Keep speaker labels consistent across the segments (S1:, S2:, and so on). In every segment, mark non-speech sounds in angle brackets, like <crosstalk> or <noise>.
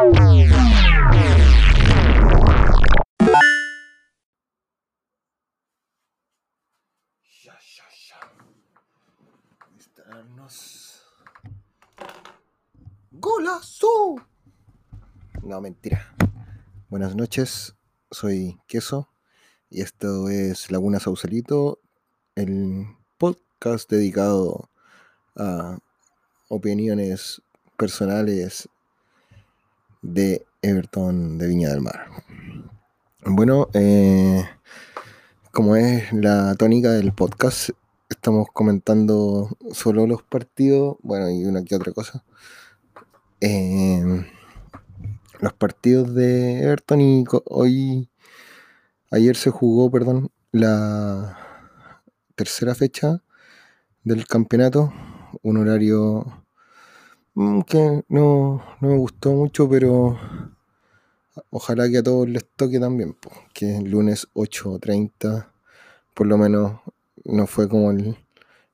S1: Ya, ya, ya. Instalarnos. ¡Golazo! No, mentira. Buenas noches, soy Queso y esto es Laguna Sausalito, el podcast dedicado a opiniones personales de Everton de Viña del Mar. Bueno, eh, como es la tónica del podcast, estamos comentando solo los partidos, bueno, y una que otra cosa. Eh, los partidos de Everton y hoy, ayer se jugó, perdón, la tercera fecha del campeonato, un horario que no, no me gustó mucho, pero ojalá que a todos les toque también, po, que el lunes 8.30, por lo menos no fue como el,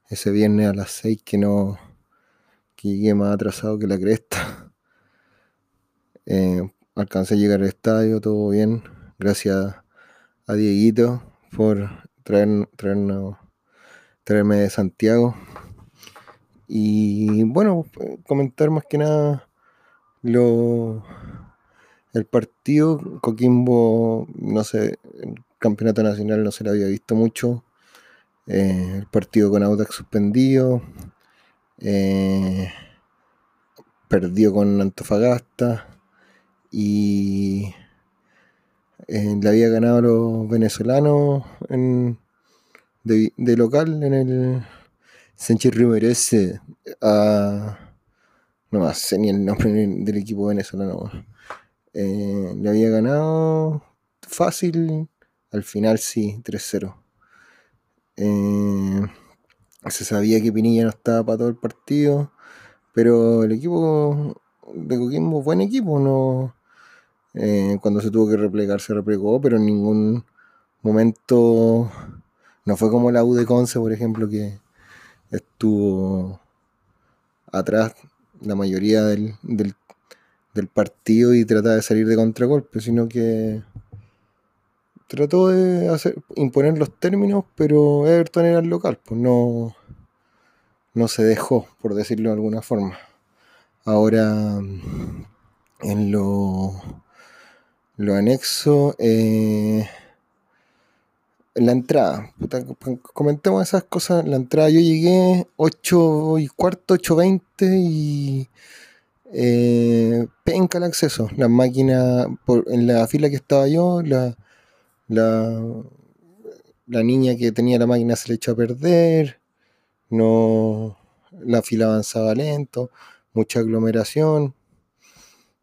S1: ese viernes a las 6 que no que llegué más atrasado que la cresta. <laughs> Eh, alcancé a llegar al estadio, todo bien, gracias a Dieguito por traer, traernos, traerme de Santiago. Y bueno, comentar más que nada lo, el partido. Coquimbo, no sé, el campeonato nacional no se lo había visto mucho. Eh, el partido con Audax suspendido. eh, perdió con Antofagasta. Y eh, le había ganado a los venezolanos en- de, de local en el Sánchez Riverese a no sé ni el nombre del equipo venezolano. Eh, le había ganado fácil, al final sí, 3-0. Eh, se sabía que Pinilla no estaba para todo el partido, pero el equipo de Coquimbo, buen equipo, no. eh, cuando se tuvo que replegar, se replegó, pero en ningún momento no fue como la U de Conce, por ejemplo, que estuvo atrás la mayoría del, del, partido y trataba de salir de contragolpe, sino que trató de hacer, imponer los términos, pero Everton era el local, pues no, no se dejó, por decirlo de alguna forma. Ahora, en lo, lo anexo, eh, la entrada, puta, comentemos esas cosas. La entrada yo llegué 8 y cuarto, 8.20 y eh, penca el acceso. La máquina, por, en la fila que estaba yo, la, la, niña que tenía la máquina se le echó a perder. No, la fila avanzaba lento, mucha aglomeración.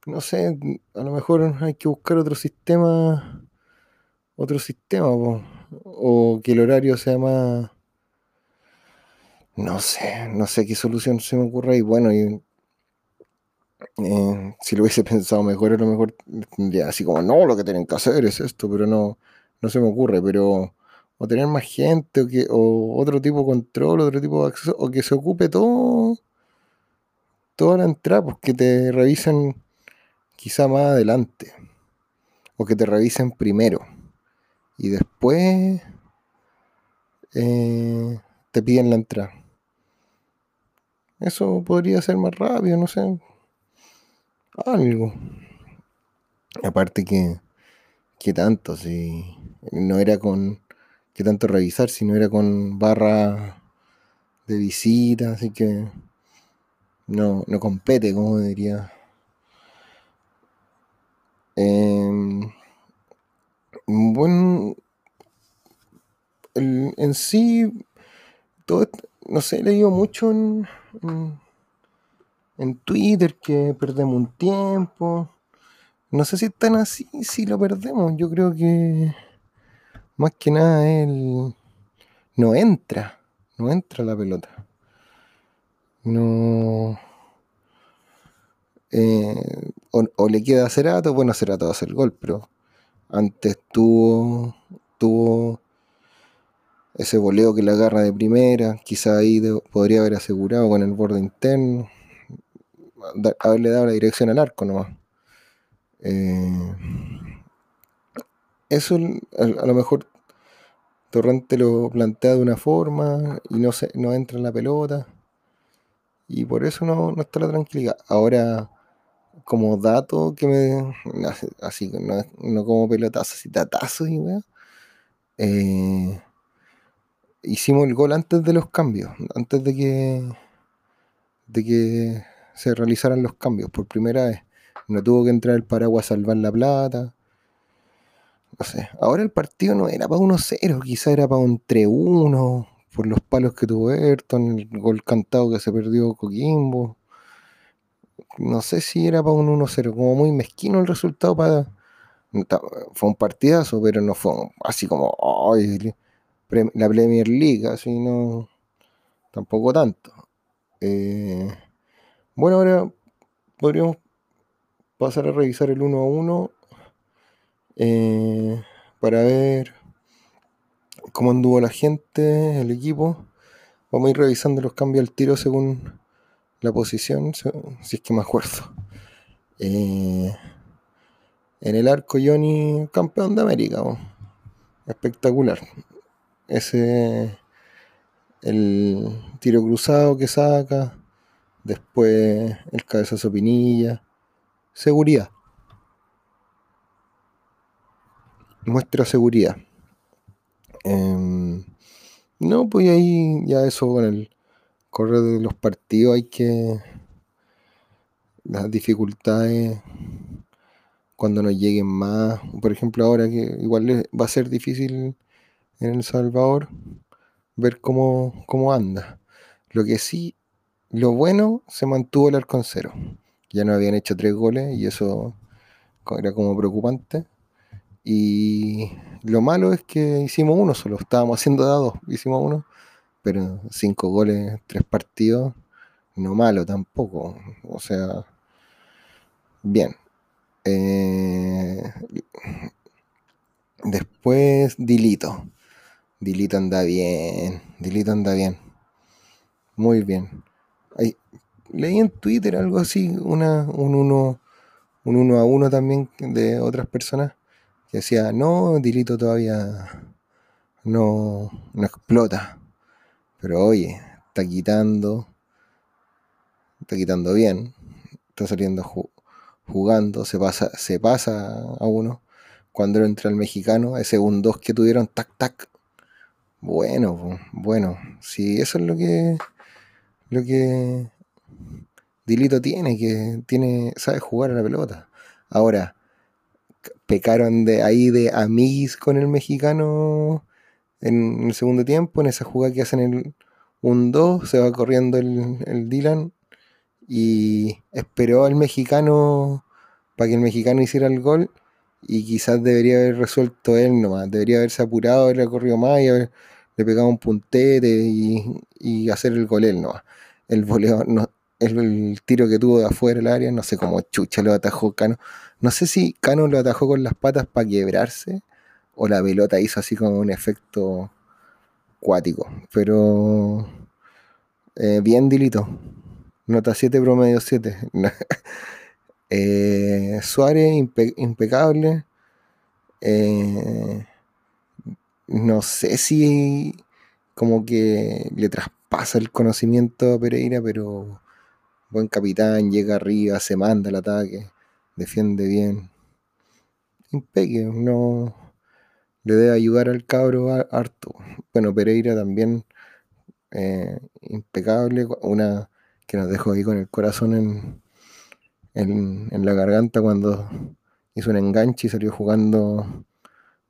S1: No sé, a lo mejor hay que buscar otro sistema, otro sistema. O que el horario sea más, no sé, no sé qué solución se me ocurre y bueno, y, eh, si lo hubiese <laughs> pensado mejor, a lo mejor tendría así como, no, lo que tienen que hacer es esto, pero no, no se me ocurre, pero o tener más gente, o, que, o otro tipo de control, otro tipo de acceso, o que se ocupe todo, toda la entrada, pues que te revisen quizá más adelante, o que te revisen primero, y después eh, te piden la entrada. Eso podría ser más rápido, no sé. Algo. Aparte que, que tanto, si no era con que tanto revisar, si no era con barra de visita, así que no, no compete, como diría. Bueno, el- en sí, todo, no sé, he leído mucho en, en, Twitter que perdemos un tiempo. No sé si es tan así, si lo perdemos. Yo creo que más que nada él no entra, no entra la pelota. No. eh, o, o le queda a Cerato, bueno, Cerato va a hacer el gol, pero antes tuvo, tuvo ese voleo que la agarra de primera, quizá ahí podría haber asegurado con el borde interno, haberle dado la dirección al arco nomás. Eh, eso a, lo mejor Torrente lo plantea de una forma y no, se, no entra en la pelota. Y por eso no, no está la tranquilidad. Ahora, como dato que me. Así, no, no como pelotazos, así tatazos y weá. Eh, hicimos el gol antes de los cambios, antes de que, de que se realizaran los cambios por primera vez. No tuvo que entrar el paraguas a salvar la plata. No sé. Ahora el partido no era para 1-0, quizá era para un 3-1, por los palos que tuvo Ayrton, el gol cantado que se perdió Coquimbo. No sé si era para un 1-0, como muy mezquino el resultado. Fue un partidazo, pero no fue así como la Premier League, así no. Tampoco tanto. Eh, bueno, ahora podríamos pasar a revisar el 1 a 1 eh, para ver cómo anduvo la gente, el equipo. Vamos a ir revisando los cambios al tiro según la posición, si es que me acuerdo. Eh, en el arco, Johnny, campeón de América. Espectacular. Ese, el tiro cruzado que saca. Después el cabezazo pinilla. Seguridad. Muestra seguridad. Em, no, pues ahí ya eso con el correr de los partidos hay que. Las dificultades cuando nos lleguen más. Por ejemplo, ahora que igual va a ser difícil en El Salvador ver cómo, cómo anda. Lo que sí, lo bueno, se mantuvo el arco en cero. Ya no habían hecho tres goles y eso era como preocupante. Y lo malo es que hicimos uno solo, estábamos haciendo dados, hicimos uno, pero cinco goles, tres partidos, no malo tampoco. O sea, bien. Eh, después, Dilito. Dilito anda bien, Dilito anda bien. Muy bien. leí en Twitter algo así, una, un uno, un uno a uno también de otras personas decía, no, Dilito todavía no, no explota. Pero oye, está quitando, está quitando bien, está saliendo jugando, se pasa, se pasa a uno. Cuando entra el mexicano, ese un 2 que tuvieron, tac, tac. Bueno, bueno, si eso es lo que, lo que Dilito tiene, que tiene, sabe jugar a la pelota. Ahora, pecaron de ahí de amigos con el mexicano en el segundo tiempo, en esa jugada que hacen el un 2, se va corriendo el, Dylan y esperó al mexicano para que el mexicano hiciera el gol y quizás debería haber resuelto él nomás, debería haberse apurado, haber corrido más y haber le pegado un puntete y, hacer el gol él nomás. El voleo, no, el, tiro que tuvo de afuera del área, no sé cómo chucha lo atajó Cano. No sé si Cano lo atajó con las patas para quebrarse o la pelota hizo así como un efecto cuático. Pero eh, bien dilito. Nota 7, promedio 7. <laughs> Eh, Suárez, impecable. Eh, no sé si como que le traspasa el conocimiento a Pereira, pero buen capitán, llega arriba, se manda el ataque, defiende bien. Impeque, no le debe ayudar al cabro harto. Bueno, Pereira también eh, impecable, una que nos dejó ahí con el corazón en, en, en, la garganta cuando hizo un enganche y salió jugando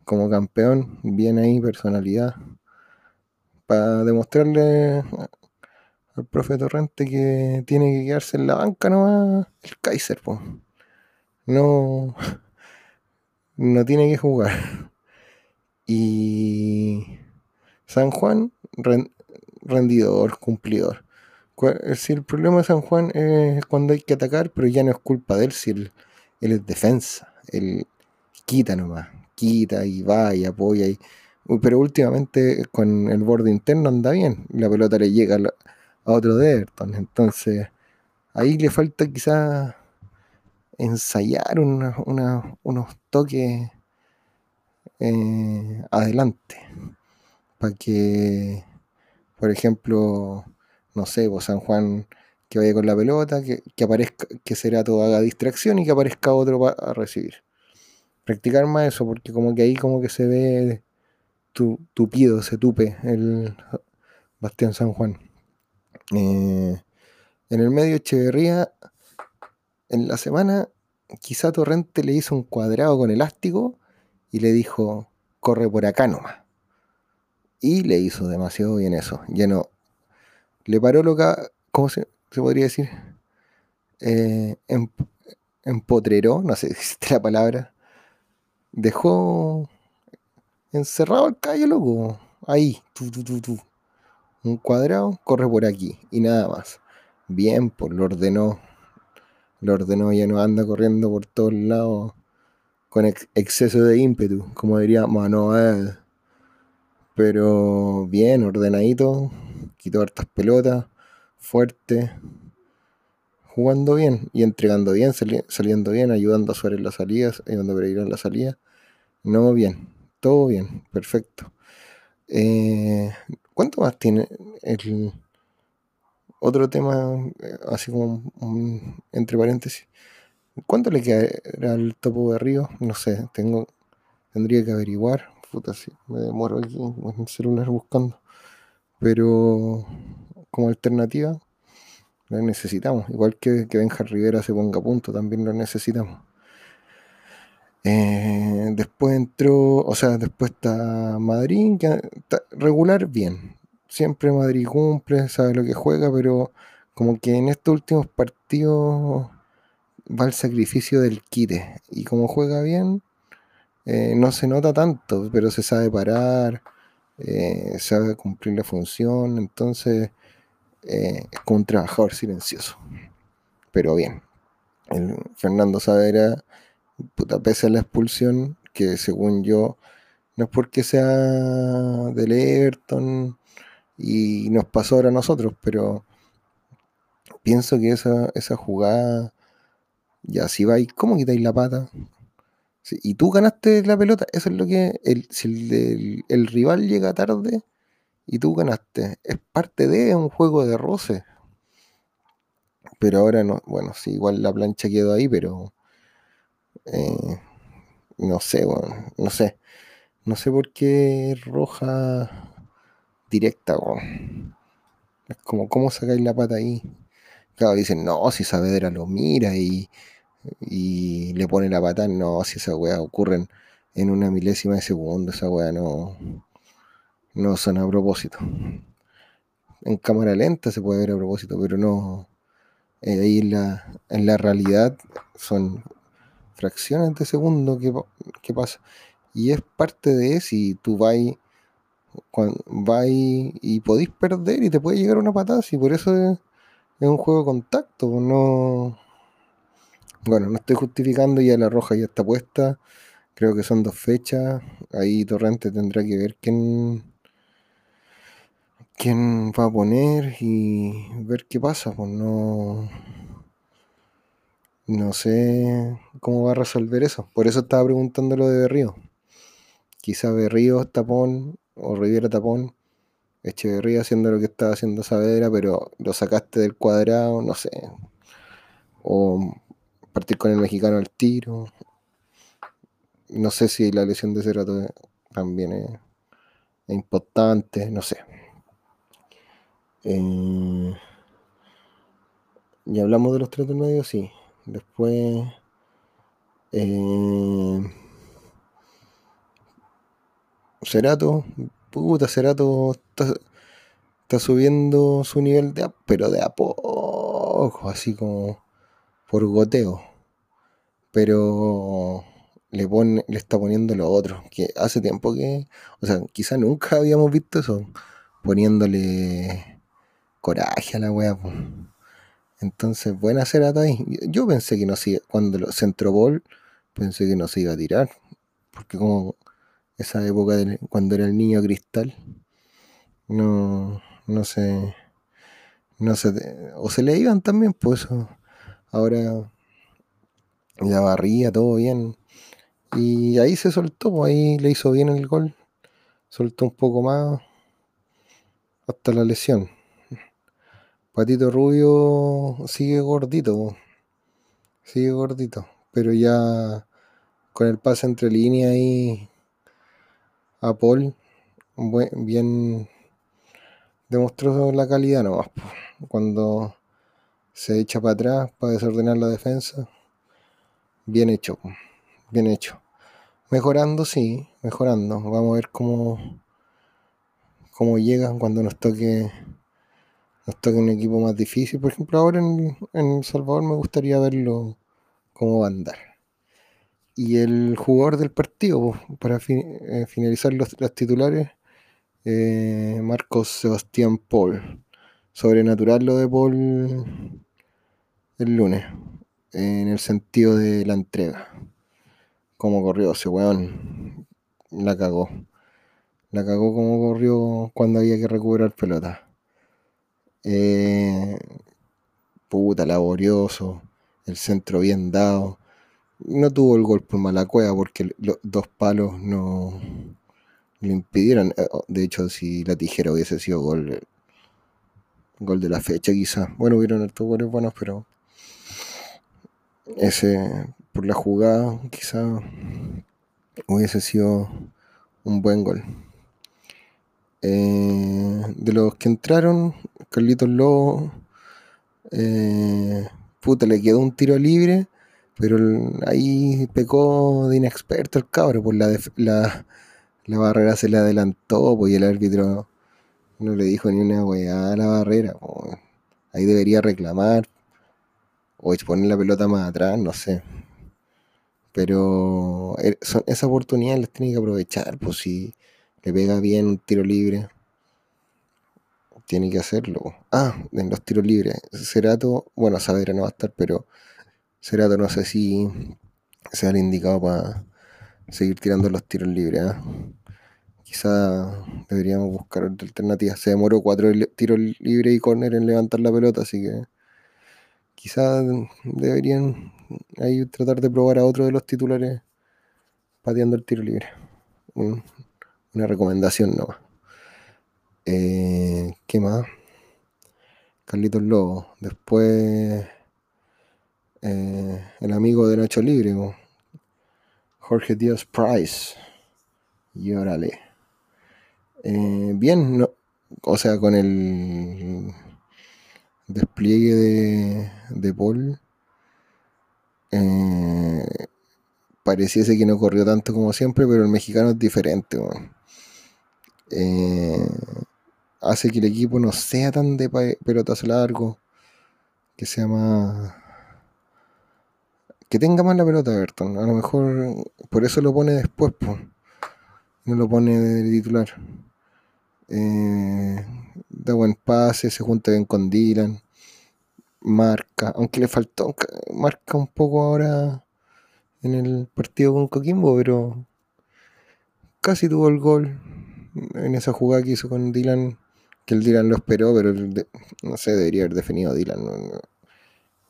S1: como campeón, bien ahí, personalidad, para demostrarle al profe Torrente que tiene que quedarse en la banca nomás el Kaiser, pues. No, <laughs> no tiene que jugar. Y San Juan, rendidor, cumplidor. Si el problema de San Juan es cuando hay que atacar, pero ya no es culpa de él, si él, es defensa. Él quita nomás, quita y va y apoya. Y, pero últimamente con el borde interno anda bien. La pelota le llega a otro de. Entonces, ahí le falta quizás ensayar unos toques eh, adelante. Para que, por ejemplo, no sé, vos San Juan que vaya con la pelota, que, aparezca, que Cerato haga distracción y que aparezca otro para recibir. Practicar más eso, porque como que ahí como que se ve tu, tupido, se tupe el Bastián San Juan. Eh, en el medio Echeverría, en la semana, quizá Torrente le hizo un cuadrado con elástico y le dijo, corre por acá nomás. Y le hizo demasiado bien eso. No. Le paró lo que. ¿Cómo se, podría decir? Eh, em, empotreró, no sé si existe la palabra. Dejó encerrado el callo, loco. Ahí, un cuadrado, corre por aquí y nada más. Bien, pues lo ordenó. Lo ordenó, ya no anda corriendo por todos lados con exceso de ímpetu, como diría Manuel. Pero bien, ordenadito, quitó hartas pelotas, fuerte, jugando bien y entregando bien, saliendo bien, ayudando a Suárez en las salidas, ayudando a Pereira en la salida. No, bien, todo bien, perfecto. Eh, ¿Cuánto más tiene el otro tema, eh, así como entre paréntesis? ¿Cuánto le queda al topo de Río? No sé, tengo, tendría que averiguar. Puta, sí, me demoro aquí en el celular buscando. Pero como alternativa, lo necesitamos. Igual que que Benja Rivera se ponga a punto, también lo necesitamos. Eh, después entró, o sea, después está Madrid, que regular, bien. Siempre Madrid cumple, sabe lo que juega, pero como que en estos últimos partidos va el sacrificio del quite. Y como juega bien, eh, no se nota tanto, pero se sabe parar, eh, sabe cumplir la función, entonces eh, es como un trabajador silencioso. Pero bien, Fernando Saavedra, puta, pese a la expulsión, que según yo, no es porque sea del Everton y nos pasó ahora a nosotros, pero pienso que esa, esa jugada ya, si vais, ¿cómo quitáis la pata? y tú ganaste la pelota, eso es lo que. El, si el, rival llega tarde y tú ganaste, es parte de un juego de roce. Pero ahora no, bueno, sí, igual la plancha quedó ahí, pero. Eh, no sé, no sé. No sé por qué roja directa, bueno. Es como, ¿cómo sacáis la pata ahí? Claro, dicen, no, si Saavedra lo mira y y le pone la pata, no, si esa weá ocurren en una milésima de segundo, esa weá no, no son a propósito. En cámara lenta se puede ver a propósito, pero no. Eh, ahí en la, en la realidad son fracciones de segundo que, pasa. Y es parte de si tú vas y podéis perder y te puede llegar una patada, y por eso es, un juego de contacto, no bueno, no estoy justificando, ya la roja ya está puesta. Creo que son dos fechas. Ahí Torrente tendrá que ver quién, quién va a poner y ver qué pasa. Pues no, no sé cómo va a resolver eso. Por eso estaba preguntando lo de Berrío. Quizá Berrío tapón o Riviera tapón. Echeverría haciendo lo que estaba haciendo Saavedra, pero lo sacaste del cuadrado, no sé. O partir con el mexicano al tiro. No sé si la lesión de Cerato también es, importante, no sé. Eh, y hablamos de los tres del medio, sí. Después. Eh, Cerato, puta, Cerato está, está, subiendo su nivel de pero de a poco, así como por goteo. Pero le, pone, le está poniendo lo otro. Que hace tiempo que. O sea, quizá nunca habíamos visto eso. Poniéndole coraje a la wea. Entonces, buena será ahí. Yo pensé que no se Cuando lo centro pensé que no se iba a tirar. Porque como esa época de, cuando era el niño cristal. No, no sé. No sé. O se le iban también, pues Ahora la barría, todo bien. Y ahí se soltó, pues ahí le hizo bien el gol. Soltó un poco más hasta la lesión. Patito Rubio sigue gordito, sigue gordito, pero ya con el pase entre líneas y a Paul, bien demostró la calidad nomás. Cuando se echa para atrás para desordenar la defensa, bien hecho, bien hecho. Mejorando, sí, mejorando. Vamos a ver cómo, cómo llega cuando nos toque nos toque un equipo más difícil. Por ejemplo, ahora en, El Salvador me gustaría verlo cómo va a andar. Y el jugador del partido, para eh, finalizar los, titulares, eh, Marcos Sebastián Paul. Sobrenatural lo de Paul el lunes, en el sentido de la entrega. Cómo corrió ese weón, la cagó. La cagó como corrió cuando había que recuperar pelota. Eh, puta, laborioso, el centro bien dado. No tuvo el gol por mala cueva porque los dos palos no le impidieron. Eh, de hecho, si la tijera hubiese sido gol, gol de la fecha, quizá. Bueno, hubieron estos goles buenos, pero ese por la jugada, quizá hubiese sido un buen gol. Eh, de los que entraron, Carlitos Lobo, eh, puta, le quedó un tiro libre, pero ahí pecó de inexperto el cabro, pues la, la, la barrera se le adelantó, pues y el árbitro no le dijo ni una weá a la barrera. Pues. Ahí debería reclamar o poner la pelota más atrás, no sé. Pero eh, esa oportunidad las tiene que aprovechar, pues si le pega bien un tiro libre, tiene que hacerlo. Ah, en los tiros libres. Cerato, bueno, Saavedra no va a estar, pero Cerato no sé si sea el indicado para seguir tirando los tiros libres. ¿ah? Quizá deberíamos buscar otra alternativa. Se demoró cuatro tiros libres y córner en levantar la pelota, así que quizá deberían ahí tratar de probar a otro de los titulares pateando el tiro libre. Una recomendación nomás. Eh, ¿Qué más? Carlitos Lobo. Después eh, el amigo de Nacho Libre, Jorge Díaz Price. Y órale. Eh, bien, no, o sea, con el despliegue de, de Paul, pareciese que no corrió tanto como siempre, pero el mexicano es diferente eh, hace que el equipo no sea tan de pelotas largo, que sea más... Que tenga más la pelota, Everton. A lo mejor por eso lo pone después, no lo pone de titular. Eh, da buen pase, se junta bien con Dylan, marca, aunque le faltó, marca un poco ahora en el partido con Coquimbo, pero casi tuvo el gol en esa jugada que hizo con Dylan, que el Dylan lo esperó, pero no sé, debería haber definido Dylan.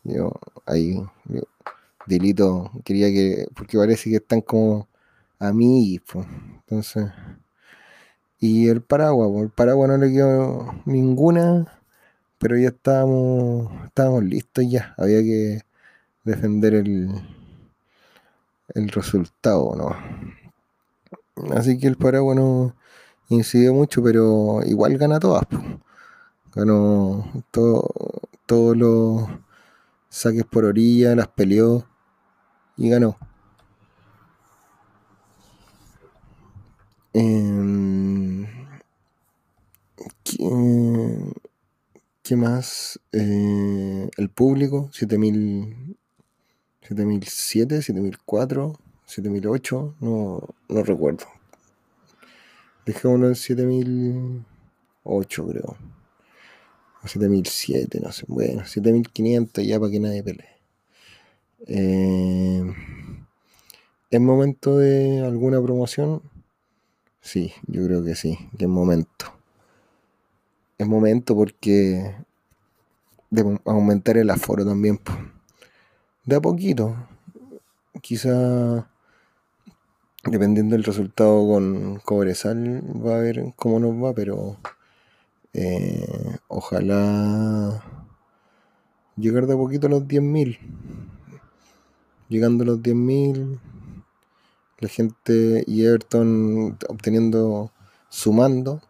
S1: yo ahí, Dilito quería que, porque parece que están como amigos, pues. entonces. Y el paraguas, el paraguas no le quedó ninguna, pero ya estábamos, estábamos listos ya, había que defender el, el resultado, ¿no? Así que el paraguas no, incidió mucho, pero igual gana todas. Ganó todos los saques por orilla, las peleó y ganó. Em, ¿qué, más? Eh, el público, 7000, 7007, 7004, 7008, no, no recuerdo. Dejémoslo en 7008, creo. O 7007, no sé. Bueno, 7500 ya para que nadie pelee. Eh, ¿Es momento de alguna promoción? Sí, yo creo que sí, que es momento. Es momento porque de aumentar el aforo también. De a poquito. quizá dependiendo del resultado con Cobresal va a ver cómo nos va, pero eh, ojalá llegar de a poquito a los 10.000. Llegando a los 10.000, la gente y Everton obteniendo, sumando,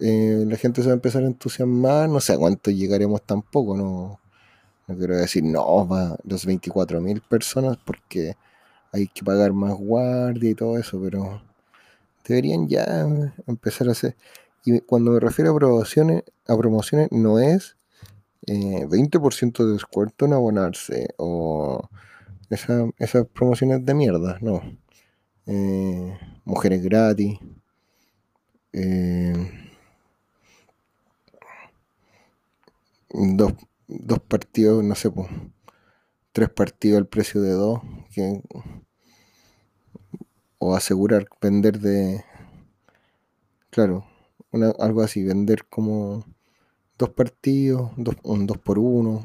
S1: eh, la gente se va a empezar a entusiasmar. No sé a cuánto llegaremos tampoco, no, no quiero decir, no, va los 24.000 personas porque hay que pagar más guardia y todo eso, pero deberían ya empezar a hacer. Y cuando me refiero a promociones, a promociones no es 20% eh, de descuento en abonarse o esas promociones de mierda, no. Eh, mujeres gratis. Eh, dos, dos partidos, no sé, pues, tres partidos al precio de dos. Que, o asegurar vender de. Claro, algo así, vender como dos partidos, dos, un dos por uno.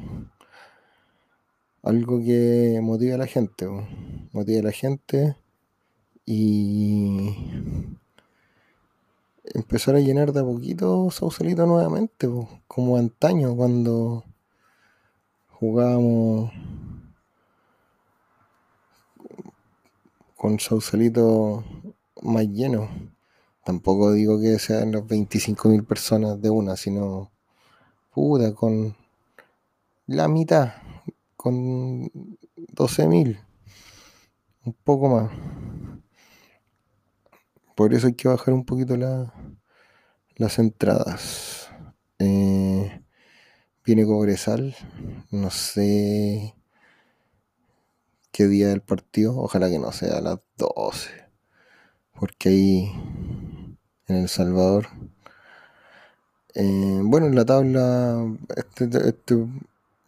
S1: Algo que motive a la gente, motive a la gente y empezar a llenar de a poquito Sausalito nuevamente, como antaño cuando jugábamos con Sausalito más lleno. Tampoco digo que sean las 25.000 personas de una, sino puta, con la mitad, con 12.000, un poco más. Por eso hay que bajar un poquito la, las entradas. Eh, viene Cobresal, no sé qué día del partido, ojalá que no sea a las 12, porque ahí en El Salvador, eh, bueno, en la tabla, este, este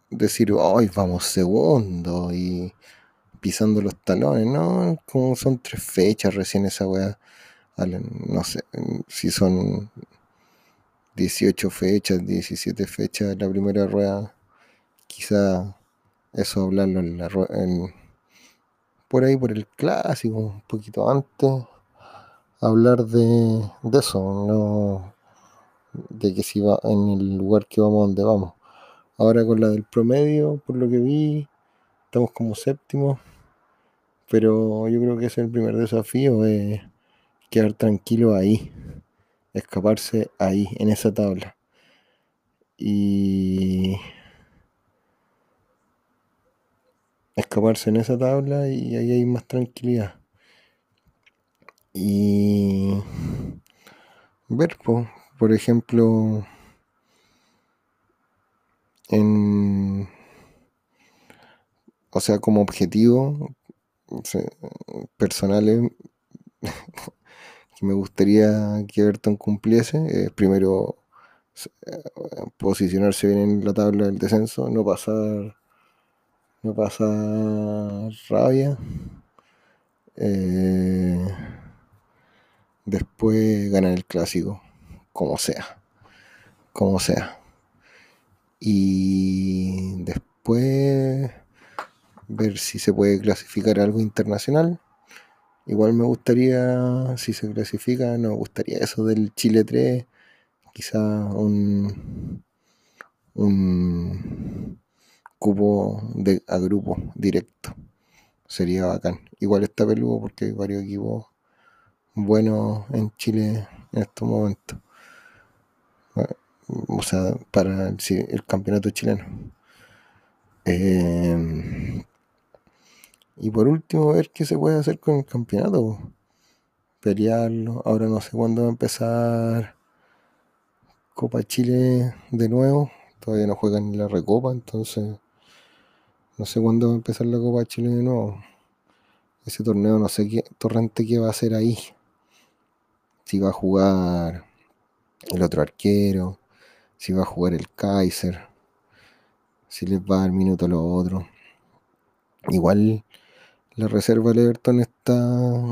S1: decir, hoy vamos segundo y pisando los talones, ¿no? Como son tres fechas recién esa weá no sé si son 18 fechas, 17 fechas la primera rueda, quizá eso hablarlo en la en, por ahí por el clásico, un poquito antes, hablar de, de eso, no de que si va en el lugar que vamos donde vamos. Ahora con la del promedio, por lo que vi, estamos como séptimo, pero yo creo que es el primer desafío. Eh, quedar tranquilo ahí, escaparse ahí, en esa tabla. Y escaparse en esa tabla y ahí hay más tranquilidad. Y ver, por ejemplo, en, o sea, como objetivo personales <laughs> me gustaría que Everton cumpliese. primero, eh, posicionarse bien en la tabla del descenso, no pasar, no pasar rabia. Eh, después ganar el clásico, como sea, como sea. Y después ver si se puede clasificar algo internacional Igual me gustaría, si se clasifica, nos gustaría eso del Chile 3, quizá un, un cupo de, a grupo directo. Sería bacán. Igual está peludo porque hay varios equipos buenos en Chile en estos momentos. O sea, para el, campeonato chileno. Eh, y por último, ver qué se puede hacer con el campeonato. Pelearlo. Ahora no sé cuándo va a empezar Copa Chile de nuevo. Todavía no juegan ni la Recopa, entonces no sé cuándo va a empezar la Copa Chile de nuevo. Ese torneo no sé qué torrente qué va a hacer ahí. Si va a jugar el otro arquero, si va a jugar el Kaiser, si les va a dar minuto a los otros. Igual la reserva del Everton está,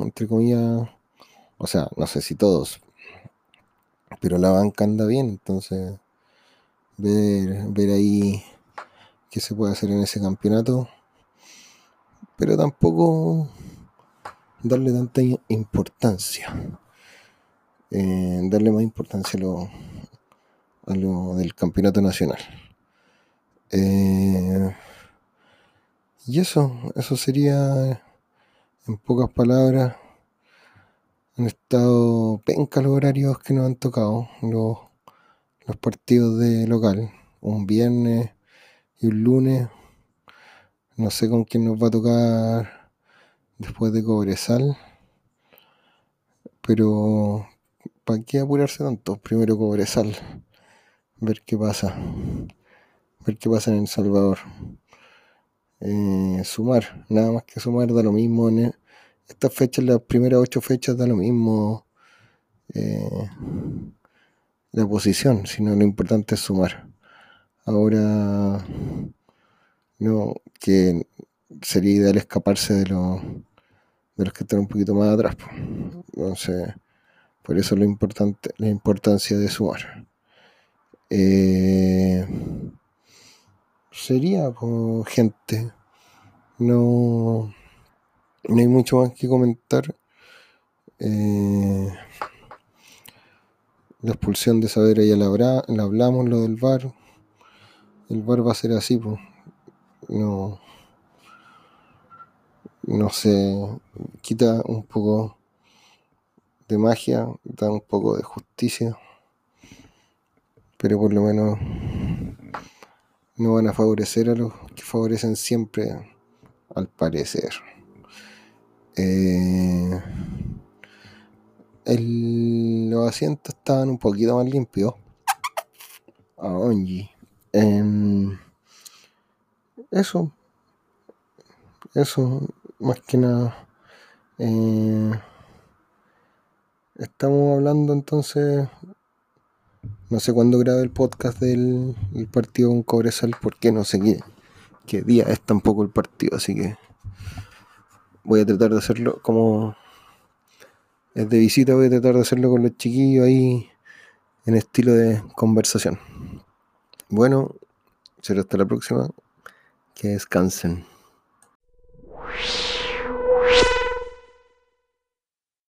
S1: entre comillas, o sea, no sé si todos, pero la banca anda bien, entonces ver, ver ahí qué se puede hacer en ese campeonato. pero tampoco darle tanta importancia. Eh, darle más importancia a lo, a lo del campeonato nacional. Eh, y eso, eso sería en pocas palabras. Han estado penca los horarios que nos han tocado, los, los partidos de local, un viernes y un lunes. No sé con quién nos va a tocar después de Cobresal. Pero, ¿para qué apurarse tanto? Primero Cobresal. Ver qué pasa. Ver qué pasa en El Salvador. Eh, sumar, nada más que sumar da lo mismo. En estas fechas, las primeras ocho fechas da lo mismo eh, la posición, sino lo importante es sumar. Ahora, no, que sería ideal escaparse de, los de los que están un poquito más atrás. Entonces, por eso lo importante, la importancia de sumar. Eh, sería, gente, no, no hay mucho más que comentar. Eh, la expulsión de Saavedra ya la, la hablamos, lo del VAR. El VAR va a ser así, pues. No, no se quita un poco de magia, da un poco de justicia, pero por lo menos no van a favorecer a los que favorecen siempre, al parecer. Eh, los asientos estaban un poquito más limpios. A em, eso. Eso, más que nada. Eh, estamos hablando entonces no sé cuándo grabé el podcast del partido con Cobresal, porque no sé qué, qué día es tampoco el partido, así que voy a tratar de hacerlo como es de visita, voy a tratar de hacerlo con los chiquillos ahí en estilo de conversación. Bueno, será hasta la próxima. Que descansen.